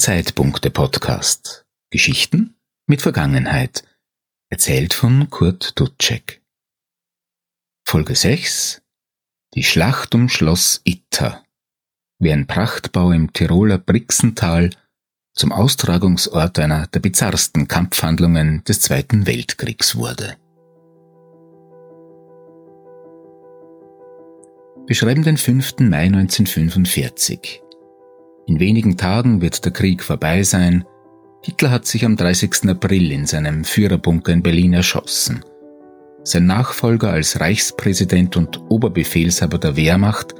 Zeitpunkte-Podcast. Geschichten mit Vergangenheit. Erzählt von Kurt Dutschek. Folge 6. Die Schlacht um Schloss Itter. Wie ein Prachtbau im Tiroler Brixental zum Austragungsort einer der bizarrsten Kampfhandlungen des Zweiten Weltkriegs wurde. Wir schreiben den 5. Mai 1945. In wenigen Tagen wird der Krieg vorbei sein. Hitler hat sich am 30. April in seinem Führerbunker in Berlin erschossen. Sein Nachfolger als Reichspräsident und Oberbefehlshaber der Wehrmacht,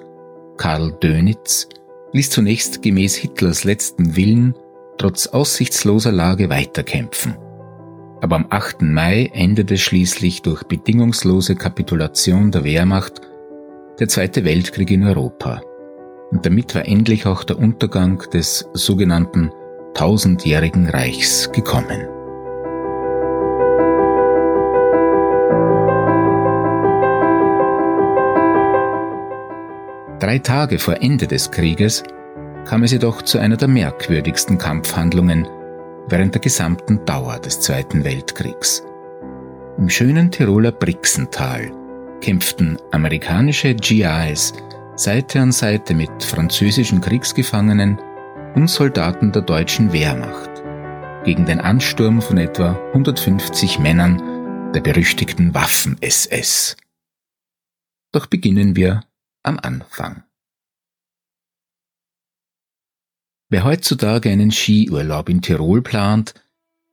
Karl Dönitz, ließ zunächst gemäß Hitlers letzten Willen trotz aussichtsloser Lage weiterkämpfen. Aber am 8. Mai endete schließlich durch bedingungslose Kapitulation der Wehrmacht der Zweite Weltkrieg in Europa und damit war endlich auch der Untergang des sogenannten tausendjährigen Reichs gekommen. Drei Tage vor Ende des Krieges kam es jedoch zu einer der merkwürdigsten Kampfhandlungen während der gesamten Dauer des Zweiten Weltkriegs. Im schönen Tiroler Brixental kämpften amerikanische GIs Seite an Seite mit französischen Kriegsgefangenen und Soldaten der deutschen Wehrmacht gegen den Ansturm von etwa 150 Männern der berüchtigten Waffen-SS. Doch beginnen wir am Anfang. Wer heutzutage einen Skiurlaub in Tirol plant,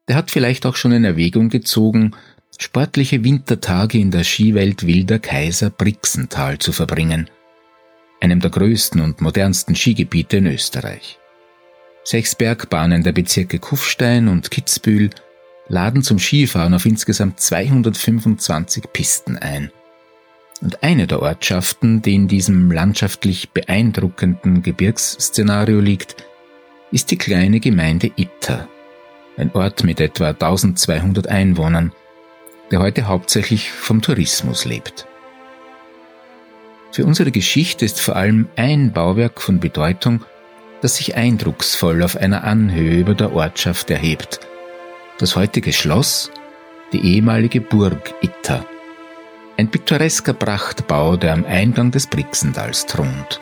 der hat vielleicht auch schon in Erwägung gezogen, sportliche Wintertage in der Skiwelt Wilder Kaiser Brixental zu verbringen – einem der größten und modernsten Skigebiete in Österreich. Sechs Bergbahnen der Bezirke Kufstein und Kitzbühel laden zum Skifahren auf insgesamt 225 Pisten ein. Und eine der Ortschaften, die in diesem landschaftlich beeindruckenden Gebirgsszenario liegt, ist die kleine Gemeinde Itter, ein Ort mit etwa 1200 Einwohnern, der heute hauptsächlich vom Tourismus lebt. Für unsere Geschichte ist vor allem ein Bauwerk von Bedeutung, das sich eindrucksvoll auf einer Anhöhe über der Ortschaft erhebt. Das heutige Schloss, die ehemalige Burg Itta. Ein pittoresker Prachtbau, der am Eingang des Brixendals thront.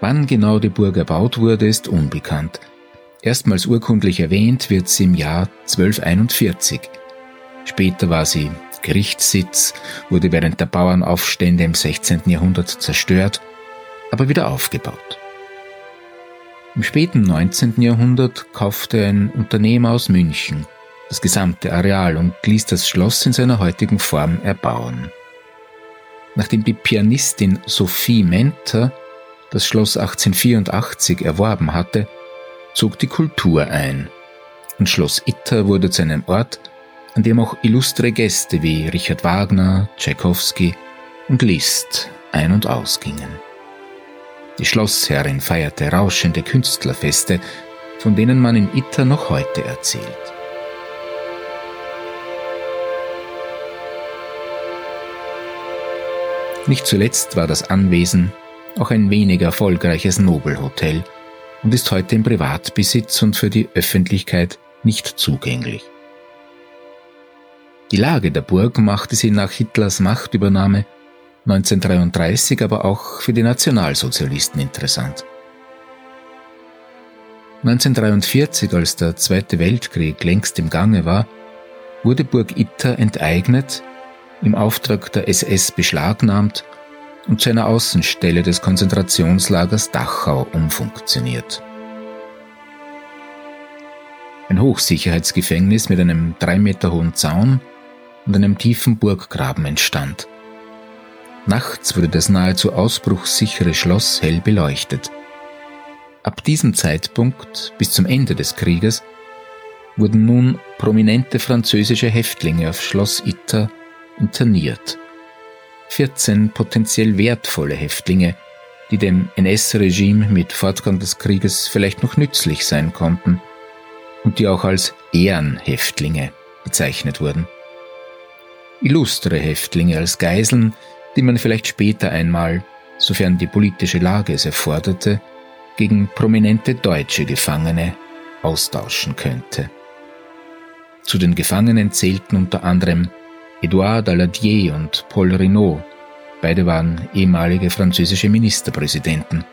Wann genau die Burg erbaut wurde, ist unbekannt. Erstmals urkundlich erwähnt wird sie im Jahr 1241. Später war sie Gerichtssitz, wurde während der Bauernaufstände im 16. Jahrhundert zerstört, aber wieder aufgebaut. Im späten 19. Jahrhundert kaufte ein Unternehmer aus München das gesamte Areal und ließ das Schloss in seiner heutigen Form erbauen. Nachdem die Pianistin Sophie Menter das Schloss 1884 erworben hatte, zog die Kultur ein und Schloss Itter wurde zu einem Ort, an dem auch illustre Gäste wie Richard Wagner, Tchaikovsky und Liszt ein- und ausgingen. Die Schlossherrin feierte rauschende Künstlerfeste, von denen man in Itter noch heute erzählt. Nicht zuletzt war das Anwesen auch ein wenig erfolgreiches Nobelhotel und ist heute im Privatbesitz und für die Öffentlichkeit nicht zugänglich. Die Lage der Burg machte sie nach Hitlers Machtübernahme 1933 aber auch für die Nationalsozialisten interessant. 1943, als der Zweite Weltkrieg längst im Gange war, wurde Burg Itter enteignet, im Auftrag der SS beschlagnahmt und zu einer Außenstelle des Konzentrationslagers Dachau umfunktioniert. Ein Hochsicherheitsgefängnis mit einem drei Meter hohen Zaun und einem tiefen Burggraben entstand. Nachts wurde das nahezu ausbruchssichere Schloss hell beleuchtet. Ab diesem Zeitpunkt bis zum Ende des Krieges wurden nun prominente französische Häftlinge auf Schloss Itter interniert. 14 potenziell wertvolle Häftlinge, die dem NS-Regime mit Fortgang des Krieges vielleicht noch nützlich sein konnten und die auch als Ehrenhäftlinge bezeichnet wurden illustre Häftlinge als Geiseln, die man vielleicht später einmal, sofern die politische Lage es erforderte, gegen prominente deutsche Gefangene austauschen könnte. Zu den Gefangenen zählten unter anderem Edouard Daladier und Paul Renault, beide waren ehemalige französische Ministerpräsidenten.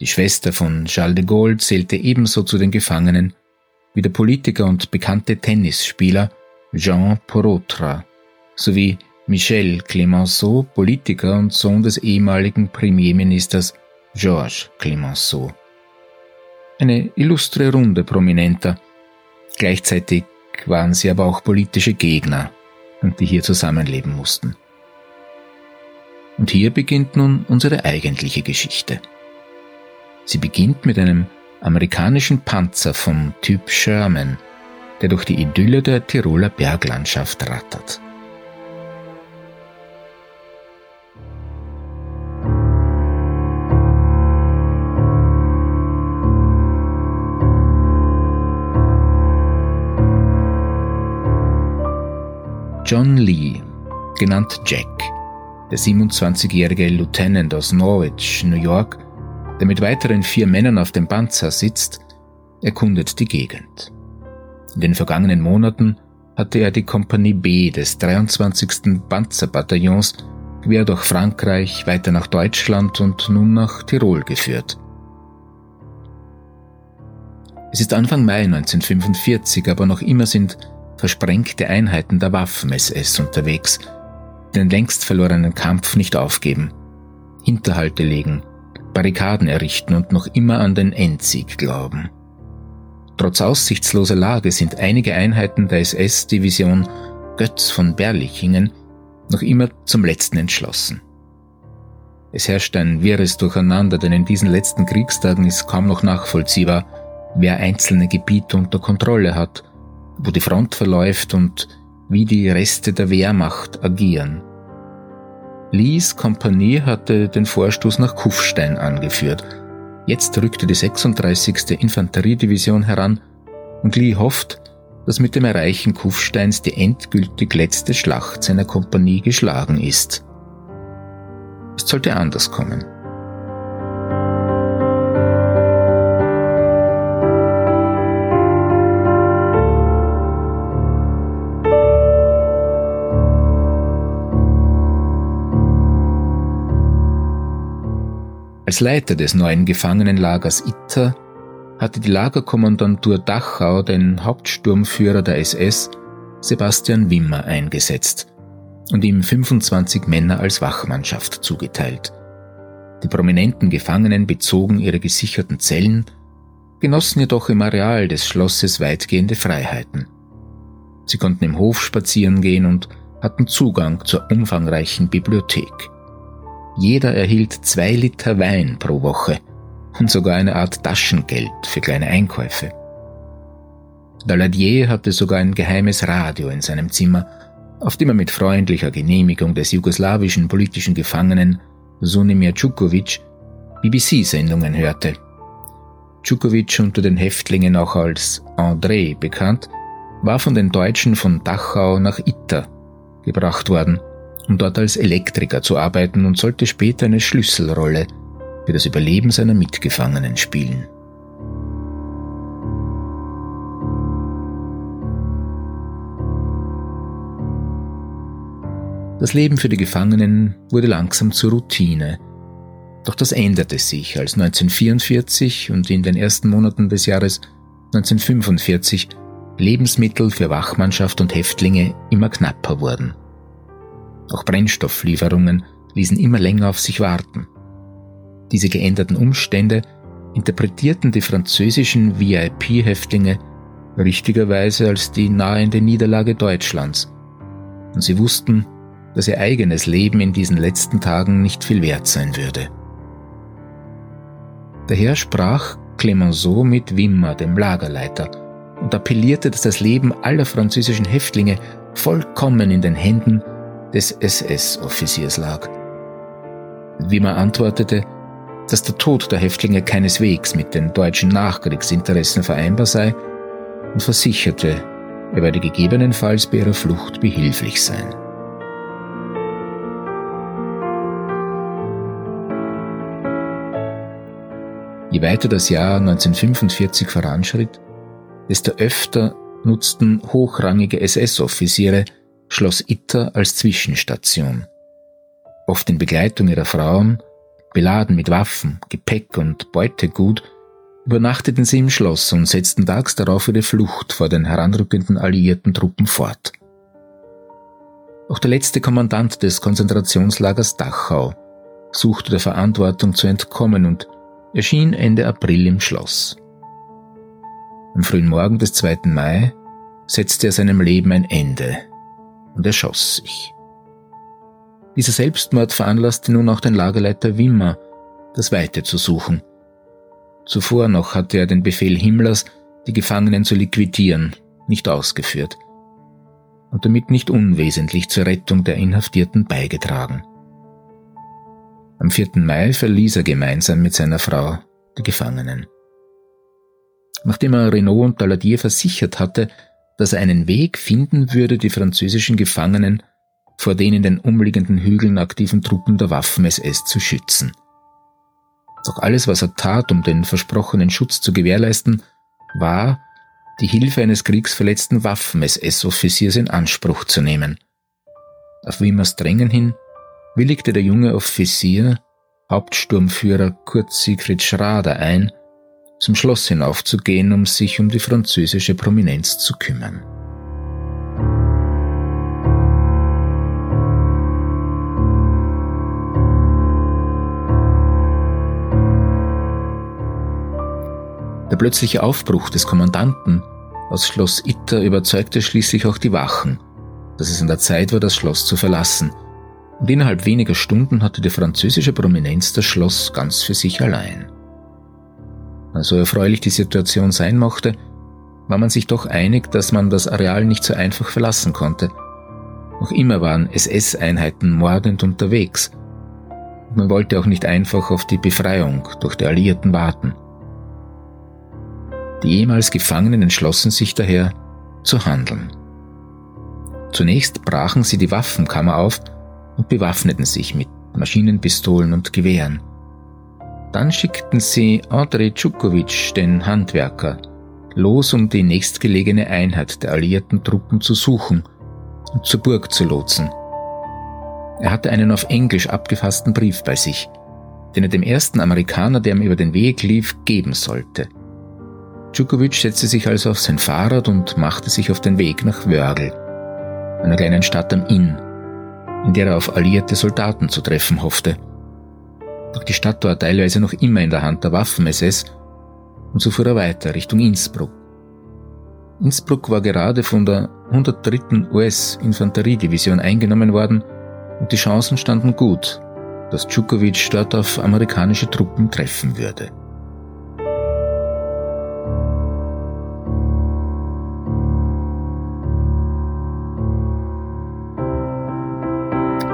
Die Schwester von Charles de Gaulle zählte ebenso zu den Gefangenen wie der Politiker und bekannte Tennisspieler Jean Porotra sowie Michel Clemenceau, Politiker und Sohn des ehemaligen Premierministers Georges Clemenceau. Eine illustre Runde Prominenter. Gleichzeitig waren sie aber auch politische Gegner, die hier zusammenleben mussten. Und hier beginnt nun unsere eigentliche Geschichte. Sie beginnt mit einem amerikanischen Panzer vom Typ Sherman, der durch die Idylle der Tiroler Berglandschaft rattert. John Lee, genannt Jack, der 27-jährige Lieutenant aus Norwich, New York, der mit weiteren vier Männern auf dem Panzer sitzt, erkundet die Gegend. In den vergangenen Monaten hatte er die Kompanie B des 23. Panzerbataillons quer durch Frankreich, weiter nach Deutschland und nun nach Tirol geführt. Es ist Anfang Mai 1945, aber noch immer sind versprengte Einheiten der Waffen-SS unterwegs, den längst verlorenen Kampf nicht aufgeben, Hinterhalte legen, Barrikaden errichten und noch immer an den Endsieg glauben. Trotz aussichtsloser Lage sind einige Einheiten der SS-Division Götz von Berlichingen noch immer zum letzten entschlossen. Es herrscht ein wirres Durcheinander, denn in diesen letzten Kriegstagen ist kaum noch nachvollziehbar, wer einzelne Gebiete unter Kontrolle hat wo die Front verläuft und wie die Reste der Wehrmacht agieren. Lees Kompanie hatte den Vorstoß nach Kufstein angeführt. Jetzt rückte die 36. Infanteriedivision heran und Lee hofft, dass mit dem Erreichen Kufsteins die endgültig letzte Schlacht seiner Kompanie geschlagen ist. Es sollte anders kommen. Als Leiter des neuen Gefangenenlagers Itter hatte die Lagerkommandantur Dachau den Hauptsturmführer der SS, Sebastian Wimmer, eingesetzt und ihm 25 Männer als Wachmannschaft zugeteilt. Die prominenten Gefangenen bezogen ihre gesicherten Zellen, genossen jedoch im Areal des Schlosses weitgehende Freiheiten. Sie konnten im Hof spazieren gehen und hatten Zugang zur umfangreichen Bibliothek. Jeder erhielt zwei Liter Wein pro Woche und sogar eine Art Taschengeld für kleine Einkäufe. Daladier hatte sogar ein geheimes Radio in seinem Zimmer, auf dem er mit freundlicher Genehmigung des jugoslawischen politischen Gefangenen Sunimir Čukovic BBC-Sendungen hörte. Čukovic, unter den Häftlingen auch als André bekannt, war von den Deutschen von Dachau nach Itter gebracht worden um dort als Elektriker zu arbeiten und sollte später eine Schlüsselrolle für das Überleben seiner Mitgefangenen spielen. Das Leben für die Gefangenen wurde langsam zur Routine. Doch das änderte sich, als 1944 und in den ersten Monaten des Jahres 1945 Lebensmittel für Wachmannschaft und Häftlinge immer knapper wurden. Auch Brennstofflieferungen ließen immer länger auf sich warten. Diese geänderten Umstände interpretierten die französischen VIP-Häftlinge richtigerweise als die nahende Niederlage Deutschlands. Und sie wussten, dass ihr eigenes Leben in diesen letzten Tagen nicht viel wert sein würde. Daher sprach Clemenceau mit Wimmer, dem Lagerleiter, und appellierte, dass das Leben aller französischen Häftlinge vollkommen in den Händen des SS-Offiziers lag. Wimmer antwortete, dass der Tod der Häftlinge keineswegs mit den deutschen Nachkriegsinteressen vereinbar sei und versicherte, er werde gegebenenfalls bei ihrer Flucht behilflich sein. Je weiter das Jahr 1945 voranschritt, desto öfter nutzten hochrangige SS-Offiziere Schloss Itter als Zwischenstation. Oft in Begleitung ihrer Frauen, beladen mit Waffen, Gepäck und Beutegut, übernachteten sie im Schloss und setzten tags darauf ihre Flucht vor den heranrückenden alliierten Truppen fort. Auch der letzte Kommandant des Konzentrationslagers Dachau suchte der Verantwortung zu entkommen und erschien Ende April im Schloss. Am frühen Morgen des 2. Mai setzte er seinem Leben ein Ende und erschoss sich. Dieser Selbstmord veranlasste nun auch den Lagerleiter Wimmer, das Weite zu suchen. Zuvor noch hatte er den Befehl Himmlers, die Gefangenen zu liquidieren, nicht ausgeführt und damit nicht unwesentlich zur Rettung der Inhaftierten beigetragen. Am 4. Mai verließ er gemeinsam mit seiner Frau die Gefangenen. Nachdem er Renault und Daladier versichert hatte, dass er einen Weg finden würde, die französischen Gefangenen vor den in den umliegenden Hügeln aktiven Truppen der Waffen-SS zu schützen. Doch alles, was er tat, um den versprochenen Schutz zu gewährleisten, war, die Hilfe eines kriegsverletzten Waffen-SS-Offiziers in Anspruch zu nehmen. Auf Wimmers Drängen hin willigte der junge Offizier, Hauptsturmführer Kurt Siegfried Schrader ein, zum Schloss hinaufzugehen, um sich um die französische Prominenz zu kümmern. Der plötzliche Aufbruch des Kommandanten aus Schloss Itter überzeugte schließlich auch die Wachen, dass es an der Zeit war, das Schloss zu verlassen, und innerhalb weniger Stunden hatte die französische Prominenz das Schloss ganz für sich allein. So erfreulich die Situation sein mochte, war man sich doch einig, dass man das Areal nicht so einfach verlassen konnte. Noch immer waren SS-Einheiten mordend unterwegs. Und man wollte auch nicht einfach auf die Befreiung durch die Alliierten warten. Die ehemals Gefangenen entschlossen sich daher zu handeln. Zunächst brachen sie die Waffenkammer auf und bewaffneten sich mit Maschinenpistolen und Gewehren. Dann schickten sie Andrei Tschukovic, den Handwerker, los, um die nächstgelegene Einheit der alliierten Truppen zu suchen und zur Burg zu lotsen. Er hatte einen auf Englisch abgefassten Brief bei sich, den er dem ersten Amerikaner, der ihm über den Weg lief, geben sollte. Djukovic setzte sich also auf sein Fahrrad und machte sich auf den Weg nach Wörgl, einer kleinen Stadt am Inn, in der er auf alliierte Soldaten zu treffen hoffte. Doch die Stadt war teilweise noch immer in der Hand der Waffen-SS und so fuhr er weiter Richtung Innsbruck. Innsbruck war gerade von der 103. US-Infanteriedivision eingenommen worden und die Chancen standen gut, dass Djukovic dort auf amerikanische Truppen treffen würde.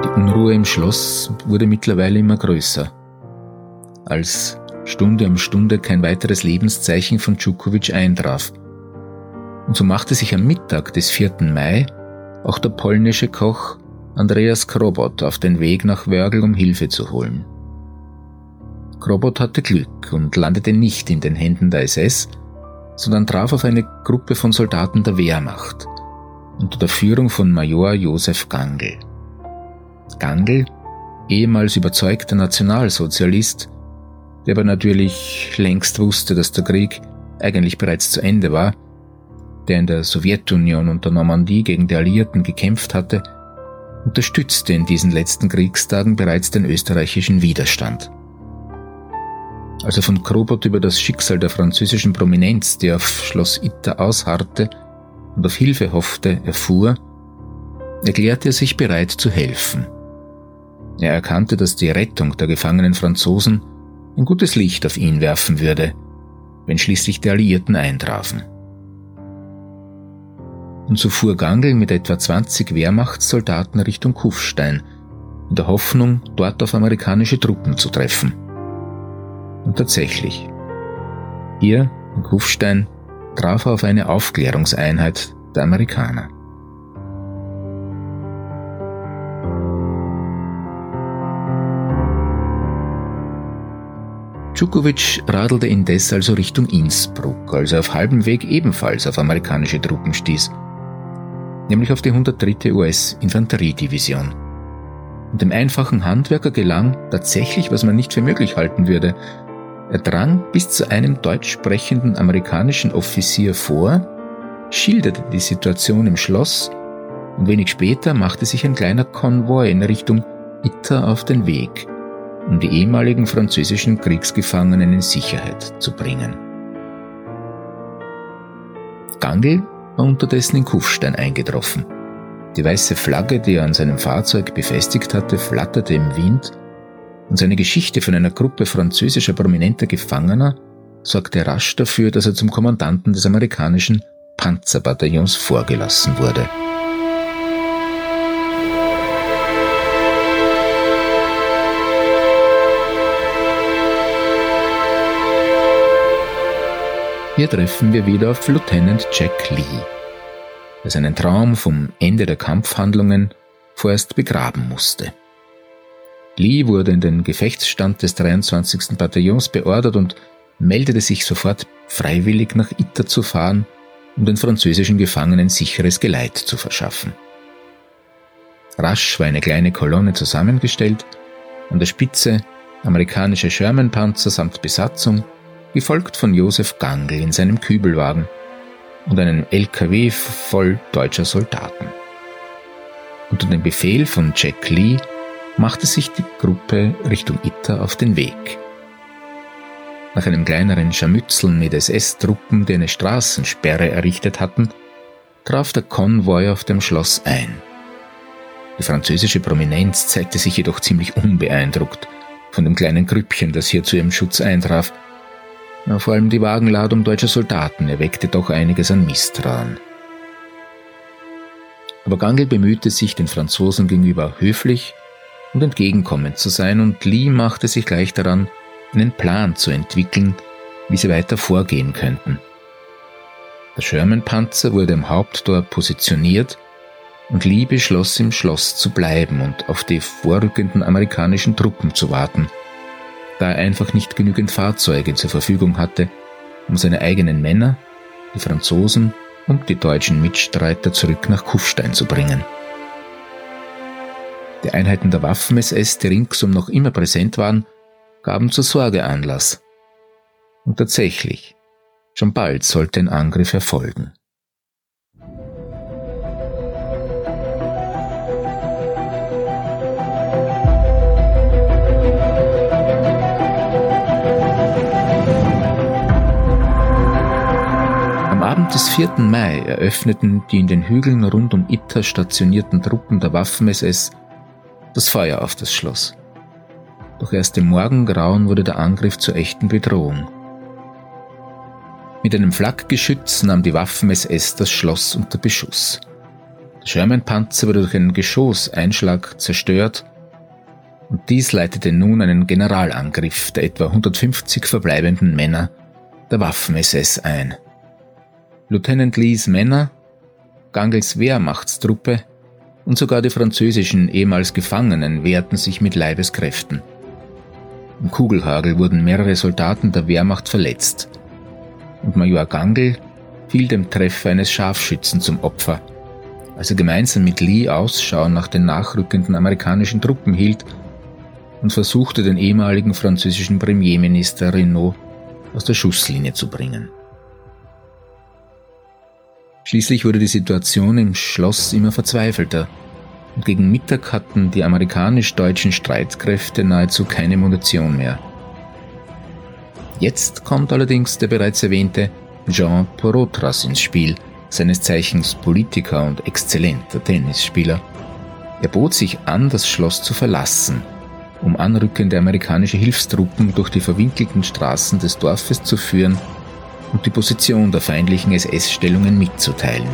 Die Unruhe im Schloss wurde mittlerweile immer größer. Als Stunde um Stunde kein weiteres Lebenszeichen von Djukovic eintraf. Und so machte sich am Mittag des 4. Mai auch der polnische Koch Andreas Krobot auf den Weg nach Wörgl, um Hilfe zu holen. Krobot hatte Glück und landete nicht in den Händen der SS, sondern traf auf eine Gruppe von Soldaten der Wehrmacht unter der Führung von Major Josef Gangl. Gangl, ehemals überzeugter Nationalsozialist, der aber natürlich längst wusste, dass der Krieg eigentlich bereits zu Ende war, der in der Sowjetunion und der Normandie gegen die Alliierten gekämpft hatte, unterstützte in diesen letzten Kriegstagen bereits den österreichischen Widerstand. Als er von Krobot über das Schicksal der französischen Prominenz, die auf Schloss Itter ausharrte und auf Hilfe hoffte, erfuhr, erklärte er sich bereit zu helfen. Er erkannte, dass die Rettung der gefangenen Franzosen ein gutes Licht auf ihn werfen würde, wenn schließlich die Alliierten eintrafen. Und so fuhr Gangl mit etwa 20 Wehrmachtssoldaten Richtung Kufstein, in der Hoffnung, dort auf amerikanische Truppen zu treffen. Und tatsächlich. Hier, in Kufstein, traf er auf eine Aufklärungseinheit der Amerikaner. Djukovic radelte indes also Richtung Innsbruck, als er auf halbem Weg ebenfalls auf amerikanische Truppen stieß, nämlich auf die 103. US-Infanteriedivision. Und dem einfachen Handwerker gelang tatsächlich, was man nicht für möglich halten würde. Er drang bis zu einem deutsch sprechenden amerikanischen Offizier vor, schilderte die Situation im Schloss und wenig später machte sich ein kleiner Konvoi in Richtung Itter auf den Weg um die ehemaligen französischen Kriegsgefangenen in Sicherheit zu bringen. Gangl war unterdessen in Kufstein eingetroffen. Die weiße Flagge, die er an seinem Fahrzeug befestigt hatte, flatterte im Wind und seine Geschichte von einer Gruppe französischer prominenter Gefangener sorgte rasch dafür, dass er zum Kommandanten des amerikanischen Panzerbataillons vorgelassen wurde. Hier treffen wir wieder auf Lieutenant Jack Lee, der seinen Traum vom Ende der Kampfhandlungen vorerst begraben musste. Lee wurde in den Gefechtsstand des 23. Bataillons beordert und meldete sich sofort freiwillig nach Itter zu fahren, um den französischen Gefangenen sicheres Geleit zu verschaffen. Rasch war eine kleine Kolonne zusammengestellt, an der Spitze amerikanische Sherman-Panzer samt Besatzung, gefolgt von Josef Gangl in seinem Kübelwagen und einem LKW voll deutscher Soldaten. Unter dem Befehl von Jack Lee machte sich die Gruppe Richtung Itter auf den Weg. Nach einem kleineren Scharmützeln mit SS-Truppen, die eine Straßensperre errichtet hatten, traf der Konvoi auf dem Schloss ein. Die französische Prominenz zeigte sich jedoch ziemlich unbeeindruckt von dem kleinen Grüppchen, das hier zu ihrem Schutz eintraf vor allem die Wagenladung deutscher Soldaten erweckte doch einiges an Misstrauen. Aber Gangl bemühte sich, den Franzosen gegenüber höflich und entgegenkommend zu sein, und Lee machte sich gleich daran, einen Plan zu entwickeln, wie sie weiter vorgehen könnten. Der Sherman-Panzer wurde am Haupttor positioniert und Lee beschloss, im Schloss zu bleiben und auf die vorrückenden amerikanischen Truppen zu warten – da er einfach nicht genügend Fahrzeuge zur Verfügung hatte, um seine eigenen Männer, die Franzosen und die deutschen Mitstreiter zurück nach Kufstein zu bringen. Die Einheiten der Waffen-SS, die ringsum noch immer präsent waren, gaben zur Sorge Anlass. Und tatsächlich, schon bald sollte ein Angriff erfolgen. Des 4. Mai eröffneten die in den Hügeln rund um Itter stationierten Truppen der Waffen-SS das Feuer auf das Schloss. Doch erst im Morgengrauen wurde der Angriff zur echten Bedrohung. Mit einem Flakgeschütz nahm die Waffen-SS das Schloss unter Beschuss. Der Sherman-Panzer wurde durch einen Geschosseinschlag zerstört und dies leitete nun einen Generalangriff der etwa 150 verbleibenden Männer der Waffen-SS ein. Lieutenant Lees Männer, Gangels Wehrmachtstruppe und sogar die französischen ehemals Gefangenen wehrten sich mit Leibeskräften. Im Kugelhagel wurden mehrere Soldaten der Wehrmacht verletzt und Major Gangel fiel dem Treffer eines Scharfschützen zum Opfer, als er gemeinsam mit Lee Ausschau nach den nachrückenden amerikanischen Truppen hielt und versuchte, den ehemaligen französischen Premierminister Renault aus der Schusslinie zu bringen. Schließlich wurde die Situation im Schloss immer verzweifelter und gegen Mittag hatten die amerikanisch-deutschen Streitkräfte nahezu keine Munition mehr. Jetzt kommt allerdings der bereits erwähnte Jean Porotras ins Spiel, seines Zeichens Politiker und exzellenter Tennisspieler. Er bot sich an, das Schloss zu verlassen, um anrückende amerikanische Hilfstruppen durch die verwinkelten Straßen des Dorfes zu führen und die Position der feindlichen SS-Stellungen mitzuteilen.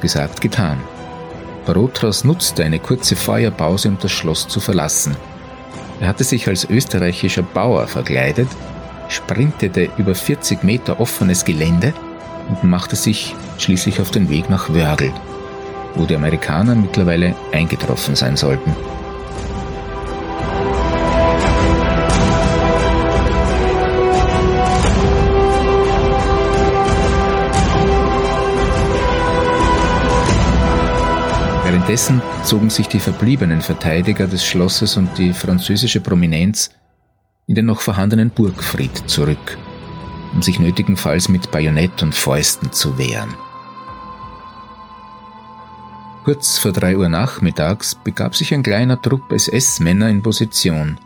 Gesagt, getan. Barotras nutzte eine kurze Feuerpause, um das Schloss zu verlassen. Er hatte sich als österreichischer Bauer verkleidet, sprintete über 40 Meter offenes Gelände und machte sich schließlich auf den Weg nach Wörgl, wo die Amerikaner mittlerweile eingetroffen sein sollten. Währenddessen zogen sich die verbliebenen Verteidiger des Schlosses und die französische Prominenz in den noch vorhandenen Burgfried zurück, um sich nötigenfalls mit Bajonett und Fäusten zu wehren. Kurz vor drei Uhr nachmittags begab sich ein kleiner Trupp SS-Männer in Position,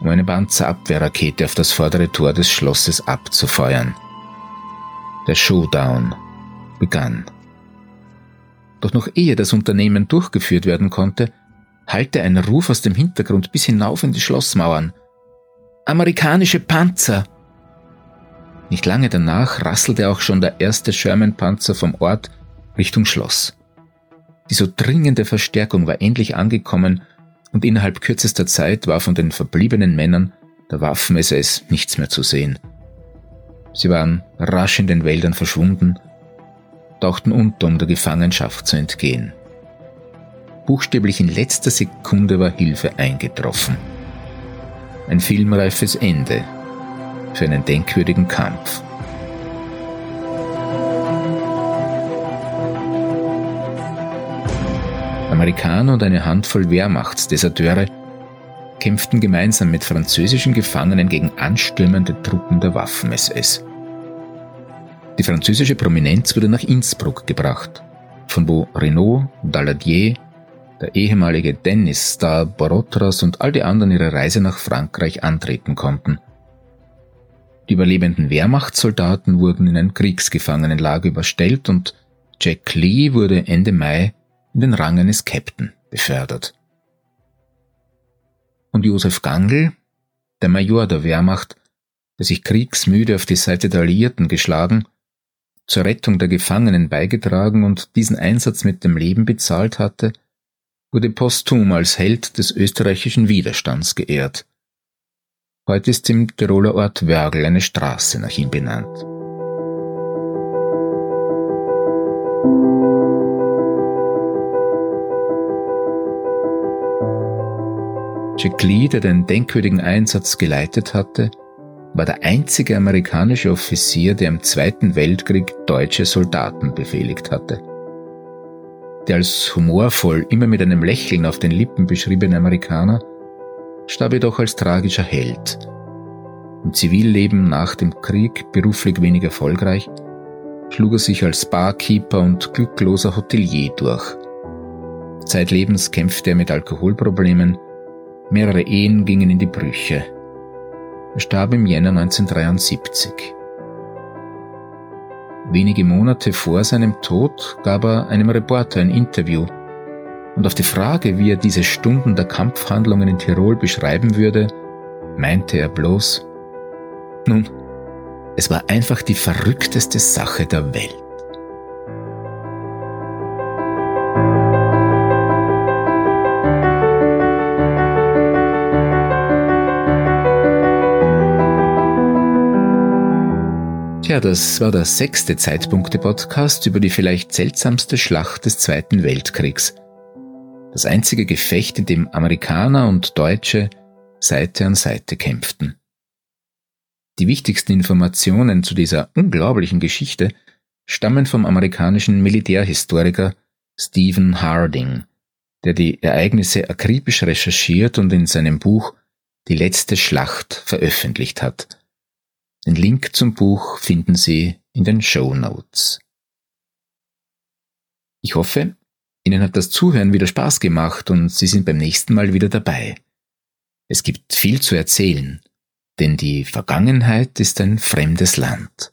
um eine Panzerabwehrrakete auf das vordere Tor des Schlosses abzufeuern. Der Showdown begann. Doch noch ehe das Unternehmen durchgeführt werden konnte, hallte ein Ruf aus dem Hintergrund bis hinauf in die Schlossmauern. Amerikanische Panzer! Nicht lange danach rasselte auch schon der erste Sherman-Panzer vom Ort Richtung Schloss. Die so dringende Verstärkung war endlich angekommen und innerhalb kürzester Zeit war von den verbliebenen Männern der Waffen-SS nichts mehr zu sehen. Sie waren rasch in den Wäldern verschwunden, tauchten unter, um der Gefangenschaft zu entgehen. Buchstäblich in letzter Sekunde war Hilfe eingetroffen. Ein filmreifes Ende für einen denkwürdigen Kampf. Amerikaner und eine Handvoll Wehrmachtsdeserteure kämpften gemeinsam mit französischen Gefangenen gegen anstürmende Truppen der Waffen-SS. Die französische Prominenz wurde nach Innsbruck gebracht, von wo Renault, Daladier, der ehemalige Tennisstar Borotras und all die anderen ihre Reise nach Frankreich antreten konnten. Die überlebenden Wehrmachtssoldaten wurden in ein Kriegsgefangenenlager überstellt und Jack Lee wurde Ende Mai in den Rang eines Captain befördert. Und Josef Gangl, der Major der Wehrmacht, der sich kriegsmüde auf die Seite der Alliierten geschlagen, zur Rettung der Gefangenen beigetragen und diesen Einsatz mit dem Leben bezahlt hatte, wurde posthum als Held des österreichischen Widerstands geehrt. Heute ist im Tiroler Ort Wörgl eine Straße nach ihm benannt. Jack Lee, der den denkwürdigen Einsatz geleitet hatte, war der einzige amerikanische Offizier, der im Zweiten Weltkrieg deutsche Soldaten befehligt hatte. Der als humorvoll, immer mit einem Lächeln auf den Lippen beschriebene Amerikaner starb jedoch als tragischer Held. Im Zivilleben nach dem Krieg, beruflich wenig erfolgreich, schlug er sich als Barkeeper und glückloser Hotelier durch. Zeitlebens kämpfte er mit Alkoholproblemen, mehrere Ehen gingen in die Brüche. Er starb im Jänner 1973. Wenige Monate vor seinem Tod gab er einem Reporter ein Interview und auf die Frage, wie er diese Stunden der Kampfhandlungen in Tirol beschreiben würde, meinte er bloß, nun, es war einfach die verrückteste Sache der Welt. Tja, das war der sechste Zeitpunkte-Podcast über die vielleicht seltsamste Schlacht des Zweiten Weltkriegs. Das einzige Gefecht, in dem Amerikaner und Deutsche Seite an Seite kämpften. Die wichtigsten Informationen zu dieser unglaublichen Geschichte stammen vom amerikanischen Militärhistoriker Stephen Harding, der die Ereignisse akribisch recherchiert und in seinem Buch Die letzte Schlacht veröffentlicht hat. Den Link zum Buch finden Sie in den Show Notes. Ich hoffe, Ihnen hat das Zuhören wieder Spaß gemacht und Sie sind beim nächsten Mal wieder dabei. Es gibt viel zu erzählen, denn die Vergangenheit ist ein fremdes Land.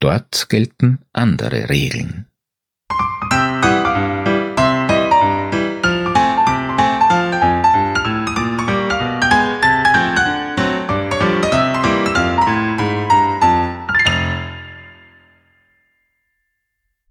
Dort gelten andere Regeln.